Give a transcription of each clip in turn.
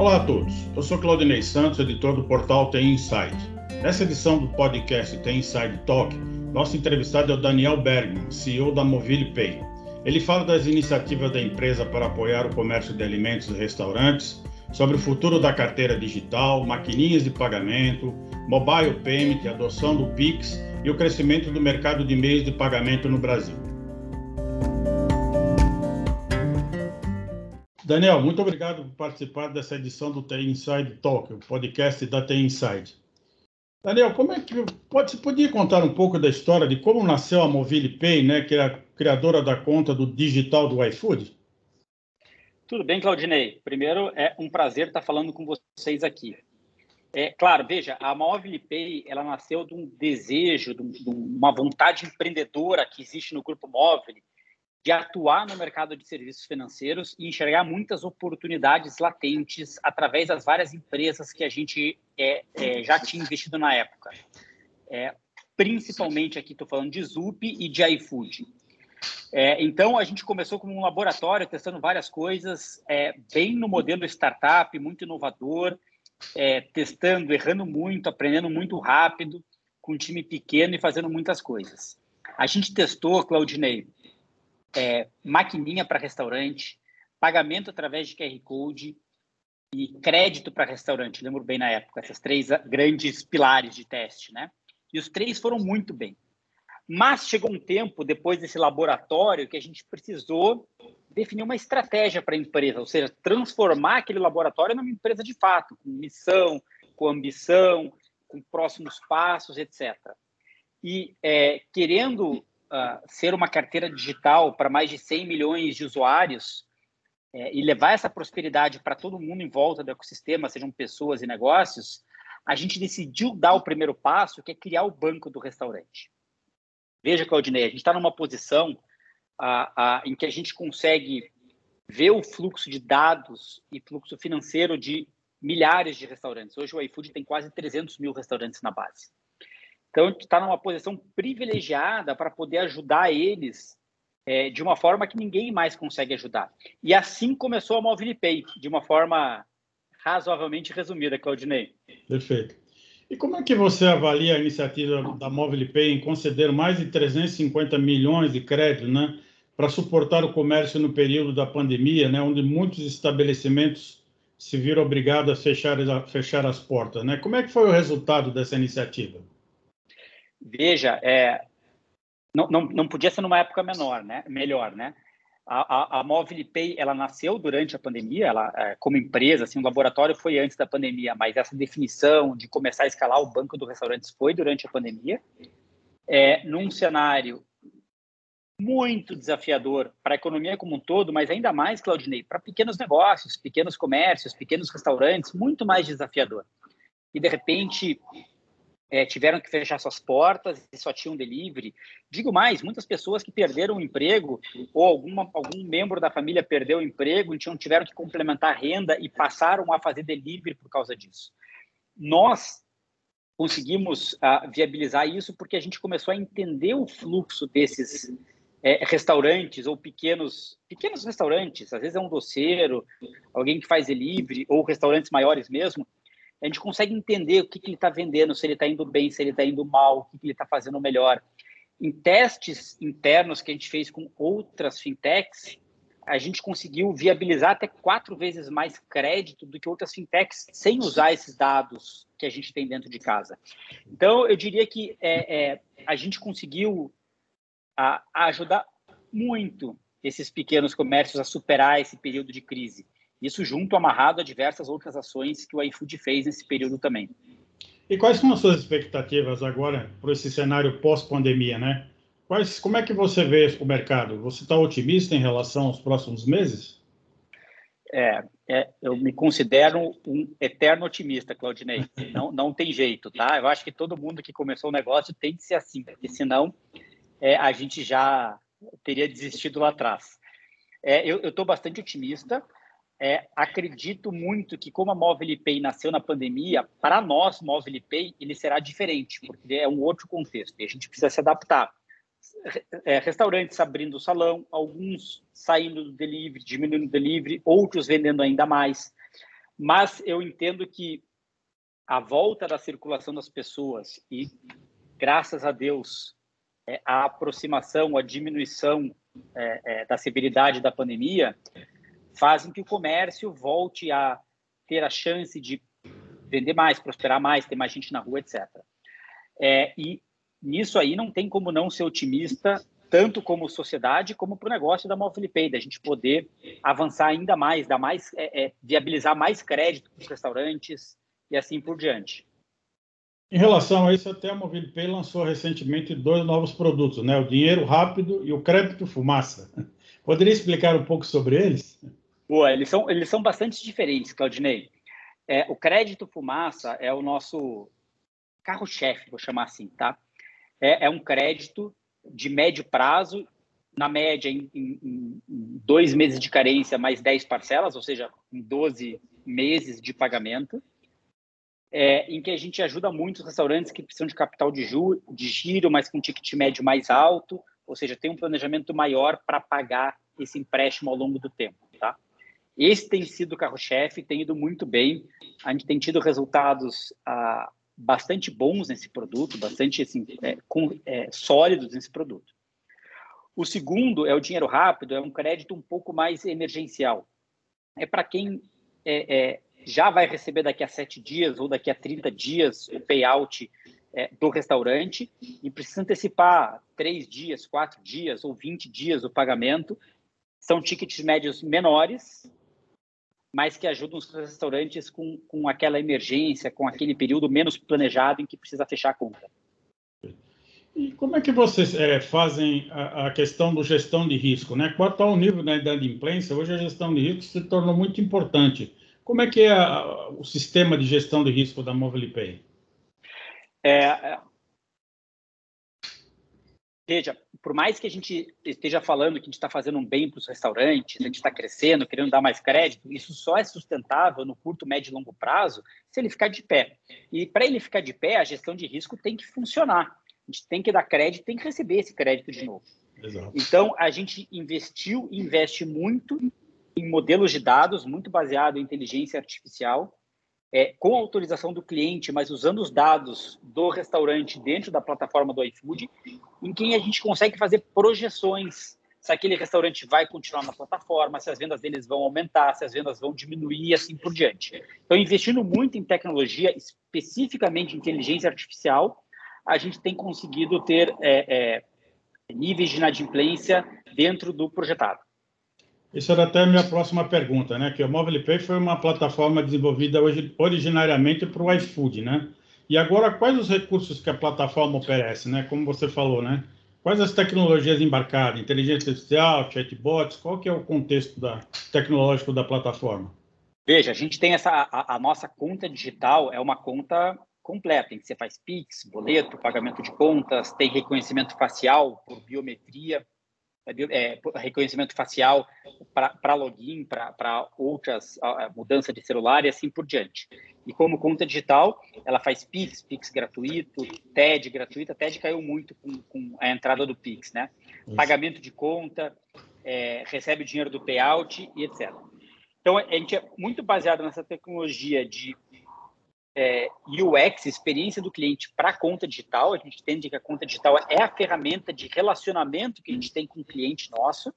Olá a todos, eu sou Claudinei Santos, editor do portal Tem Inside. Nessa edição do podcast Tem Inside Talk, nosso entrevistado é o Daniel Bergman, CEO da Movile Pay. Ele fala das iniciativas da empresa para apoiar o comércio de alimentos e restaurantes, sobre o futuro da carteira digital, maquininhas de pagamento, mobile payment, adoção do Pix e o crescimento do mercado de meios de pagamento no Brasil. Daniel, muito obrigado por participar dessa edição do TI Inside Talk, o podcast da TI Inside. Daniel, como é que pode, podia contar um pouco da história de como nasceu a Movile Pay, né, que é a criadora da conta do digital do iFood? Tudo bem, Claudinei. Primeiro, é um prazer estar falando com vocês aqui. É, claro, veja, a Mobile Pay ela nasceu de um desejo, de, uma vontade empreendedora que existe no Grupo Móvel de atuar no mercado de serviços financeiros e enxergar muitas oportunidades latentes através das várias empresas que a gente é, é, já tinha investido na época. É, principalmente aqui estou falando de Zup e de iFood. É, então, a gente começou como um laboratório, testando várias coisas, é, bem no modelo startup, muito inovador, é, testando, errando muito, aprendendo muito rápido, com um time pequeno e fazendo muitas coisas. A gente testou, Claudinei, é, maquininha para restaurante, pagamento através de QR Code e crédito para restaurante. Lembro bem na época, essas três grandes pilares de teste, né? E os três foram muito bem. Mas chegou um tempo, depois desse laboratório, que a gente precisou definir uma estratégia para a empresa, ou seja, transformar aquele laboratório numa empresa de fato, com missão, com ambição, com próximos passos, etc. E é, querendo uh, ser uma carteira digital para mais de 100 milhões de usuários é, e levar essa prosperidade para todo mundo em volta do ecossistema, sejam pessoas e negócios, a gente decidiu dar o primeiro passo, que é criar o banco do restaurante. Veja, Claudinei, a gente está numa posição em que a gente consegue ver o fluxo de dados e fluxo financeiro de milhares de restaurantes. Hoje o iFood tem quase 300 mil restaurantes na base. Então, está numa posição privilegiada para poder ajudar eles é, de uma forma que ninguém mais consegue ajudar. E assim começou a Mobile Pay, de uma forma razoavelmente resumida, Claudinei. Perfeito. E como é que você avalia a iniciativa da Mobile Pay em conceder mais de 350 milhões de crédito, né, para suportar o comércio no período da pandemia, né, onde muitos estabelecimentos se viram obrigados a fechar, a fechar as portas, né? Como é que foi o resultado dessa iniciativa? Veja, é, não, não, não podia ser numa época menor, né? melhor, né? A, a, a Mobile Pay, ela nasceu durante a pandemia, ela, é, como empresa, assim, o laboratório foi antes da pandemia, mas essa definição de começar a escalar o banco do restaurantes foi durante a pandemia, é, num cenário muito desafiador para a economia como um todo, mas ainda mais, Claudinei, para pequenos negócios, pequenos comércios, pequenos restaurantes, muito mais desafiador. E, de repente, é, tiveram que fechar suas portas e só tinham delivery. Digo mais, muitas pessoas que perderam o emprego ou alguma, algum membro da família perdeu o emprego, então tiveram que complementar a renda e passaram a fazer delivery por causa disso. Nós conseguimos uh, viabilizar isso porque a gente começou a entender o fluxo desses é, restaurantes ou pequenos pequenos restaurantes, às vezes é um doceiro, alguém que faz delivery ou restaurantes maiores mesmo, a gente consegue entender o que, que ele está vendendo, se ele está indo bem, se ele está indo mal, o que, que ele está fazendo melhor. Em testes internos que a gente fez com outras fintechs, a gente conseguiu viabilizar até quatro vezes mais crédito do que outras fintechs sem usar esses dados que a gente tem dentro de casa. Então, eu diria que é, é, a gente conseguiu a, a ajudar muito esses pequenos comércios a superar esse período de crise. Isso junto, amarrado a diversas outras ações que o iFood fez nesse período também. E quais são as suas expectativas agora para esse cenário pós-pandemia, né? Quais, como é que você vê o mercado? Você está otimista em relação aos próximos meses? É, é, eu me considero um eterno otimista, Claudinei. Não, não tem jeito, tá? Eu acho que todo mundo que começou o negócio tem que ser assim, porque senão é, a gente já teria desistido lá atrás. É, eu estou bastante otimista. É, acredito muito que como a Mobile Pay nasceu na pandemia, para nós, Mobile Pay, ele será diferente, porque é um outro contexto e a gente precisa se adaptar. É, restaurantes abrindo o salão, alguns saindo do delivery, diminuindo o delivery, outros vendendo ainda mais. Mas eu entendo que a volta da circulação das pessoas e, graças a Deus, é, a aproximação, a diminuição é, é, da severidade da pandemia fazem que o comércio volte a ter a chance de vender mais, prosperar mais, ter mais gente na rua, etc. É, e nisso aí não tem como não ser otimista, tanto como sociedade como para o negócio da Movilipay, da gente poder avançar ainda mais, dar mais, é, é, viabilizar mais crédito para os restaurantes e assim por diante. Em relação a isso, até a Movilipay lançou recentemente dois novos produtos, né? O dinheiro rápido e o crédito fumaça. Poderia explicar um pouco sobre eles? Boa, eles são, eles são bastante diferentes, Claudinei. É, o crédito fumaça é o nosso carro-chefe, vou chamar assim, tá? É, é, um crédito de médio prazo, na média em, em, em, dois meses de carência mais 10 parcelas, ou seja, em 12 meses de pagamento, é, em que a gente ajuda muitos restaurantes que precisam de capital de, ju, de giro, mas com ticket médio mais alto, ou seja, tem um planejamento maior para pagar esse empréstimo ao longo do tempo, tá? Esse tem sido o carro-chefe, tem ido muito bem. A gente tem tido resultados ah, bastante bons nesse produto, bastante assim, é, com, é, sólidos nesse produto. O segundo é o dinheiro rápido, é um crédito um pouco mais emergencial. É para quem é, é, já vai receber daqui a sete dias ou daqui a 30 dias o payout é, do restaurante e precisa antecipar três dias, quatro dias ou 20 dias o pagamento. São tickets médios menores, mas que ajudam os restaurantes com, com aquela emergência, com aquele período menos planejado em que precisa fechar a conta. E como é que vocês é, fazem a, a, questão do gestão de risco? Né? Quanto ao nível da inadimplência, hoje a gestão de risco se tornou muito importante. Como é que é a, o sistema de gestão de risco da MobilePay? É, é Veja, por mais que a gente esteja falando que a gente está fazendo um bem para os restaurantes, a gente está crescendo, querendo dar mais crédito, isso só é sustentável no curto, médio e longo prazo se ele ficar de pé. E para ele ficar de pé, a gestão de risco tem que funcionar. A gente tem que dar crédito, tem que receber esse crédito de novo. Exato. Então, a gente investiu e investe muito em modelos de dados, muito baseado em inteligência artificial, é, com autorização do cliente, mas usando os dados do restaurante dentro da plataforma do iFood, em que a gente consegue fazer projeções se aquele restaurante vai continuar na plataforma, se as vendas deles vão aumentar, se as vendas vão diminuir e assim por diante. Então, investindo muito em tecnologia, especificamente inteligência artificial, a gente tem conseguido ter é, é, níveis de inadimplência dentro do projetado. Isso era até a minha próxima pergunta, né? Que o MobilePay foi uma plataforma desenvolvida hoje, originariamente para o iFood, né? E agora, quais os recursos que a plataforma oferece, né? Como você falou, né? Quais as tecnologias embarcadas? Inteligência artificial, chatbots? Qual que é o contexto da, tecnológico da plataforma? Veja, a gente tem essa... A, a nossa conta digital é uma conta completa, em que você faz Pix, boleto, pagamento de contas, tem reconhecimento facial por biometria, é, é reconhecimento facial para login, para outras mudança de celular e assim por diante. E como conta digital, ela faz Pix, Pix gratuito, TED gratuita. TED caiu muito com, com a entrada do Pix, né? Isso. Pagamento de conta, é, recebe o dinheiro do payout e etc. Então, a gente é muito baseado nessa tecnologia de é, UX, experiência do cliente para a conta digital. A gente entende que a conta digital é a ferramenta de relacionamento que a gente tem com o cliente nosso.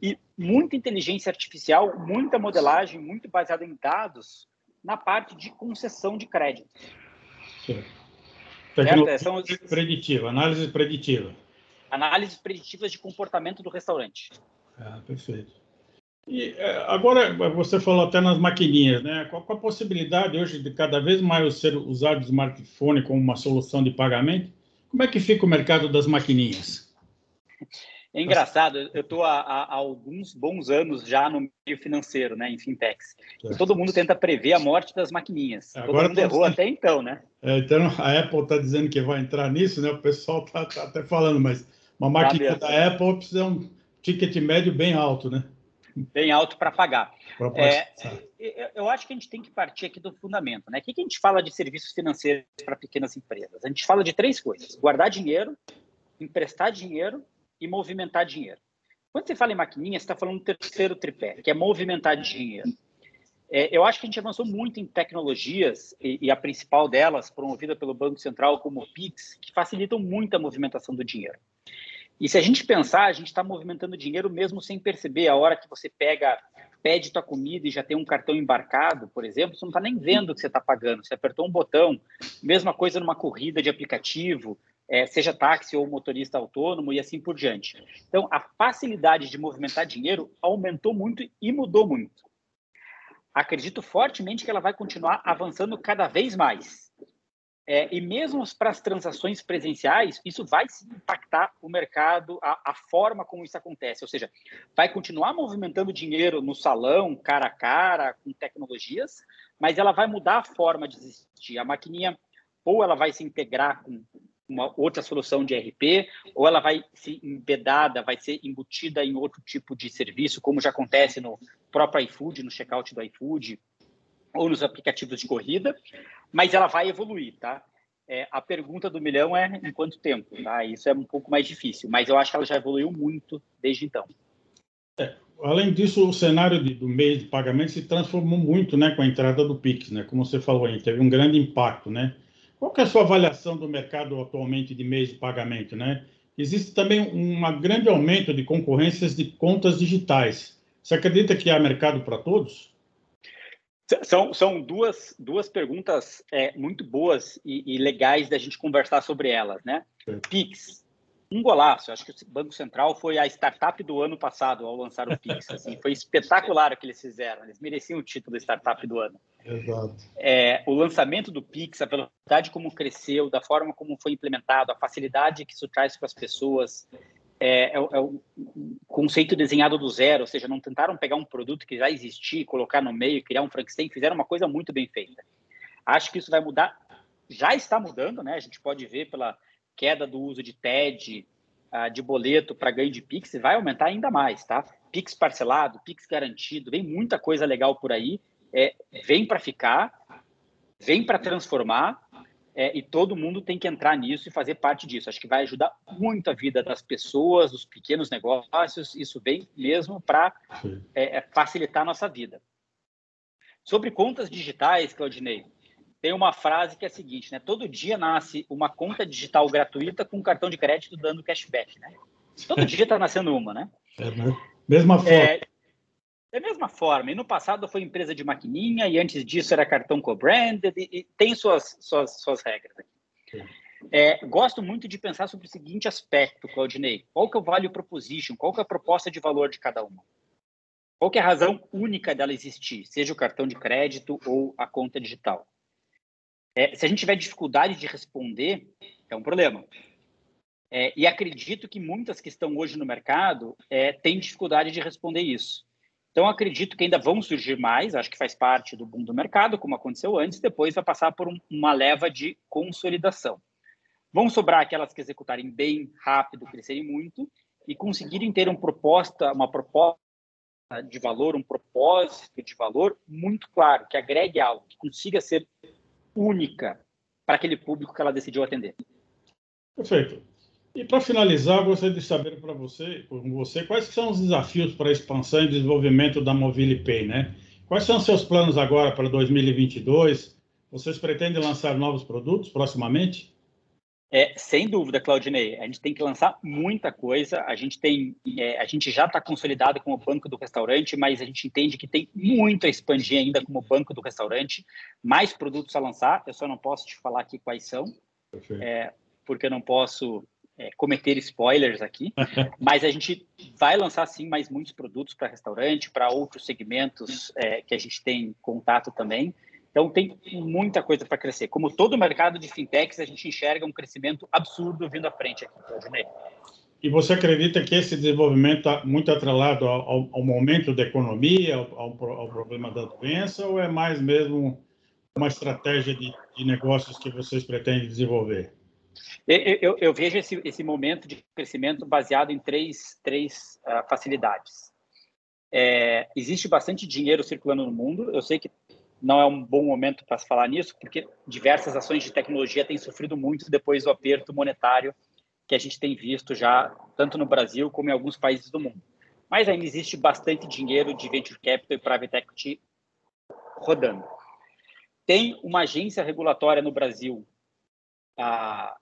E muita inteligência artificial, muita modelagem, muito baseada em dados na parte de concessão de crédito. Tecnologia São preditiva, análise preditiva. Análises preditivas de comportamento do restaurante. Ah, perfeito. E é, agora, você falou até nas maquininhas, né? Qual, a possibilidade hoje de cada vez mais ser usado o smartphone como uma solução de pagamento? Como é que fica o mercado das maquininhas? É engraçado, eu estou há, há, alguns bons anos já no meio financeiro, né, em fintechs. Todo mundo tenta prever a morte das maquininhas. Agora todo mundo errou até então, né? É, então, a Apple está dizendo que vai entrar nisso, né? O pessoal está tá até falando, mas uma máquina tá da Apple precisa um ticket médio bem alto, né? Bem alto para pagar. É, eu acho que a gente tem que partir aqui do fundamento. Né? O que a gente fala de serviços financeiros para pequenas empresas? A gente fala de três coisas: guardar dinheiro, emprestar dinheiro e movimentar dinheiro. Quando você fala em maquininha, você está falando do terceiro tripé, que é movimentar dinheiro. É, eu acho que a gente avançou muito em tecnologias, e, e, a principal delas, promovida pelo Banco Central, como o PIX, que facilitam muito a movimentação do dinheiro. E se a gente pensar, a gente está movimentando dinheiro mesmo sem perceber. A hora que você pega, pede tua comida e já tem um cartão embarcado, por exemplo, você não está nem vendo o que você está pagando. Você apertou um botão. Mesma coisa numa corrida de aplicativo, é, seja táxi ou motorista autônomo e assim por diante. Então, a facilidade de movimentar dinheiro aumentou muito e mudou muito acredito fortemente que ela vai continuar avançando cada vez mais. É, e mesmo para as transações presenciais, isso vai impactar o mercado, a, a, forma como isso acontece. Ou seja, vai continuar movimentando dinheiro no salão, cara a cara, com tecnologias, mas ela vai mudar a forma de existir. A maquininha, ou ela vai se integrar com uma outra solução de RP, ou ela vai ser embedada, vai ser embutida em outro tipo de serviço, como já acontece no próprio iFood, no checkout do iFood, ou nos aplicativos de corrida, mas ela vai evoluir, tá? É, a pergunta do milhão é em quanto tempo, tá? Isso é um pouco mais difícil, mas eu acho que ela já evoluiu muito desde então. É, além disso, o cenário de, do meio de pagamento se transformou muito, né, com a entrada do Pix, né? Como você falou aí, teve um grande impacto, né? Qual é a sua avaliação do mercado atualmente de meios de pagamento, né? Existe também um grande aumento de concorrências de contas digitais. Você acredita que há mercado para todos? São, são duas, duas perguntas é, muito boas e, e, legais da gente conversar sobre elas, né? Pix, um golaço. Acho que o Banco Central foi a startup do ano passado ao lançar o Pix. Assim, foi espetacular o que eles fizeram. Eles mereciam o título de startup do ano. Exato. É, o lançamento do Pix, a velocidade como cresceu, da forma como foi implementado, a facilidade que isso traz para as pessoas, é, é, é o conceito desenhado do zero, ou seja, não tentaram pegar um produto que já existia, colocar no meio, criar um Frankenstein, fizeram uma coisa muito bem feita. Acho que isso vai mudar, já está mudando, né? A gente pode ver pela queda do uso de TED, uh, de boleto para ganho de Pix, vai aumentar ainda mais, tá? Pix parcelado, Pix garantido, vem muita coisa legal por aí, é, vem para ficar, vem para transformar, é, e todo mundo tem que entrar nisso e fazer parte disso. Acho que vai ajudar muito a vida das pessoas, dos pequenos negócios, isso vem mesmo para é, é, facilitar a nossa vida. Sobre contas digitais, Claudinei, tem uma frase que é a seguinte, né? Todo dia nasce uma conta digital gratuita com cartão de crédito dando cashback, né? Todo dia está nascendo uma, né? É, né? Mesma forma. É, da mesma forma. E no passado foi empresa de maquininha e antes disso era cartão co-branded e, e, tem suas, suas, suas regras. É, gosto muito de pensar sobre o seguinte aspecto, Claudinei. Qual que é o value proposition? Qual que é a proposta de valor de cada uma? Qual que é a razão única dela existir, seja o cartão de crédito ou a conta digital? É, se a gente tiver dificuldade de responder, é um problema. É, e acredito que muitas que estão hoje no mercado é, têm dificuldade de responder isso. Então, acredito que ainda vão surgir mais, acho que faz parte do boom do mercado, como aconteceu antes, depois vai passar por um, uma leva de consolidação. Vão sobrar aquelas que executarem bem, rápido, crescerem muito e conseguirem ter um proposta, uma proposta de valor, um propósito de valor muito claro, que agregue algo, que consiga ser única para aquele público que ela decidiu atender. Perfeito. E para finalizar, gostaria de saber para você, com você, quais são os desafios para a expansão e desenvolvimento da Movile Pay, né? Quais são os seus planos agora para 2022? Vocês pretendem lançar novos produtos proximamente? É, sem dúvida, Claudinei. A gente tem que lançar muita coisa. A gente tem, é, a gente já está consolidado como banco do restaurante, mas a gente entende que tem muito a expandir ainda como banco do restaurante. Mais produtos a lançar. Eu só não posso te falar aqui quais são, é, porque eu não posso é, cometer spoilers aqui. mas a gente vai lançar sim mais muitos produtos para restaurante, para outros segmentos é, que a gente tem contato também. Então, tem muita coisa para crescer. Como todo mercado de fintechs, a gente enxerga um crescimento absurdo vindo à frente aqui, Claudinei. E você acredita que esse desenvolvimento está muito atrelado ao, ao, momento da economia, ao, ao, problema da doença, ou é mais mesmo uma estratégia de, de negócios que vocês pretendem desenvolver? Eu, eu, eu vejo esse, esse, momento de crescimento baseado em três, três uh, facilidades. É, existe bastante dinheiro circulando no mundo. Eu sei que não é um bom momento para se falar nisso, porque diversas ações de tecnologia têm sofrido muito depois do aperto monetário que a gente tem visto já, tanto no Brasil como em alguns países do mundo. Mas ainda existe bastante dinheiro de venture capital e private equity rodando. Tem uma agência regulatória no Brasil ah,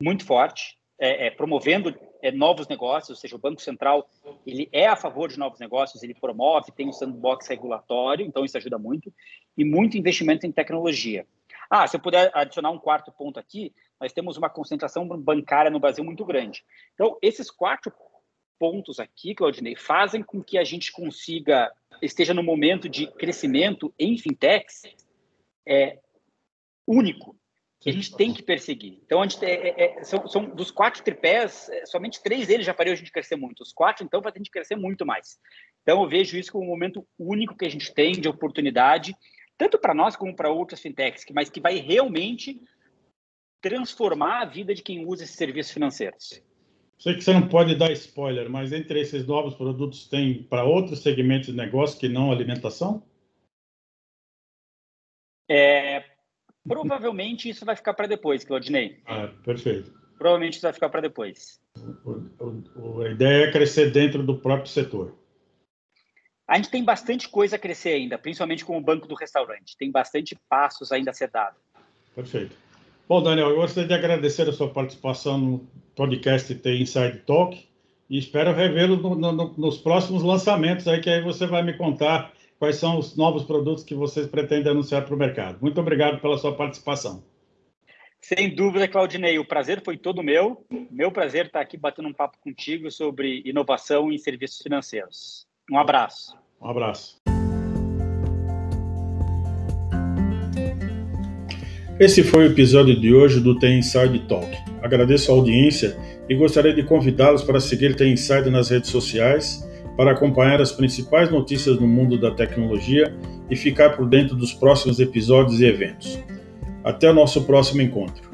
muito forte, é, é, promovendo é, novos negócios, ou seja, o Banco Central ele é a favor de novos negócios, ele promove, tem um sandbox regulatório, então isso ajuda muito, e muito investimento em tecnologia. Ah, se eu puder adicionar um quarto ponto aqui, nós temos uma concentração bancária no Brasil muito grande. Então, esses quatro pontos aqui, Claudinei, fazem com que a gente consiga, esteja no momento de crescimento em fintechs é, único, que a gente tem que perseguir. Então, a gente, é, é, é, são, são, dos quatro tripés, é, somente três deles já fariam a gente crescer muito. Os quatro, então, fazem a gente crescer muito mais. Então, eu vejo isso como um momento único que a gente tem de oportunidade, tanto para nós como para outras fintechs, mas que vai realmente transformar a vida de quem usa esses serviços financeiros. Sei que você não pode dar spoiler, mas entre esses novos produtos tem para outros segmentos de negócio que não alimentação? É, provavelmente isso vai ficar para depois, Claudinei. Ah, perfeito. Provavelmente isso vai ficar para depois. O, o, a ideia é crescer dentro do próprio setor. A gente tem bastante coisa a crescer ainda, principalmente com o banco do restaurante. Tem bastante passos ainda a ser dado. Perfeito. Bom, Daniel, eu gostaria de agradecer a sua participação no podcast T Inside Talk e espero revê-lo no, no, nos próximos lançamentos aí, que aí você vai me contar quais são os novos produtos que vocês pretendem anunciar para o mercado. Muito obrigado pela sua participação. Sem dúvida, Claudinei, o prazer foi todo meu. Meu prazer estar aqui batendo um papo contigo sobre inovação em serviços financeiros. Um abraço. Um abraço. Esse foi o episódio de hoje do Tem Inside Talk. Agradeço a audiência e gostaria de convidá-los para seguir Tem Inside nas redes sociais para acompanhar as principais notícias no mundo da tecnologia e ficar por dentro dos próximos episódios e eventos. Até o nosso próximo encontro.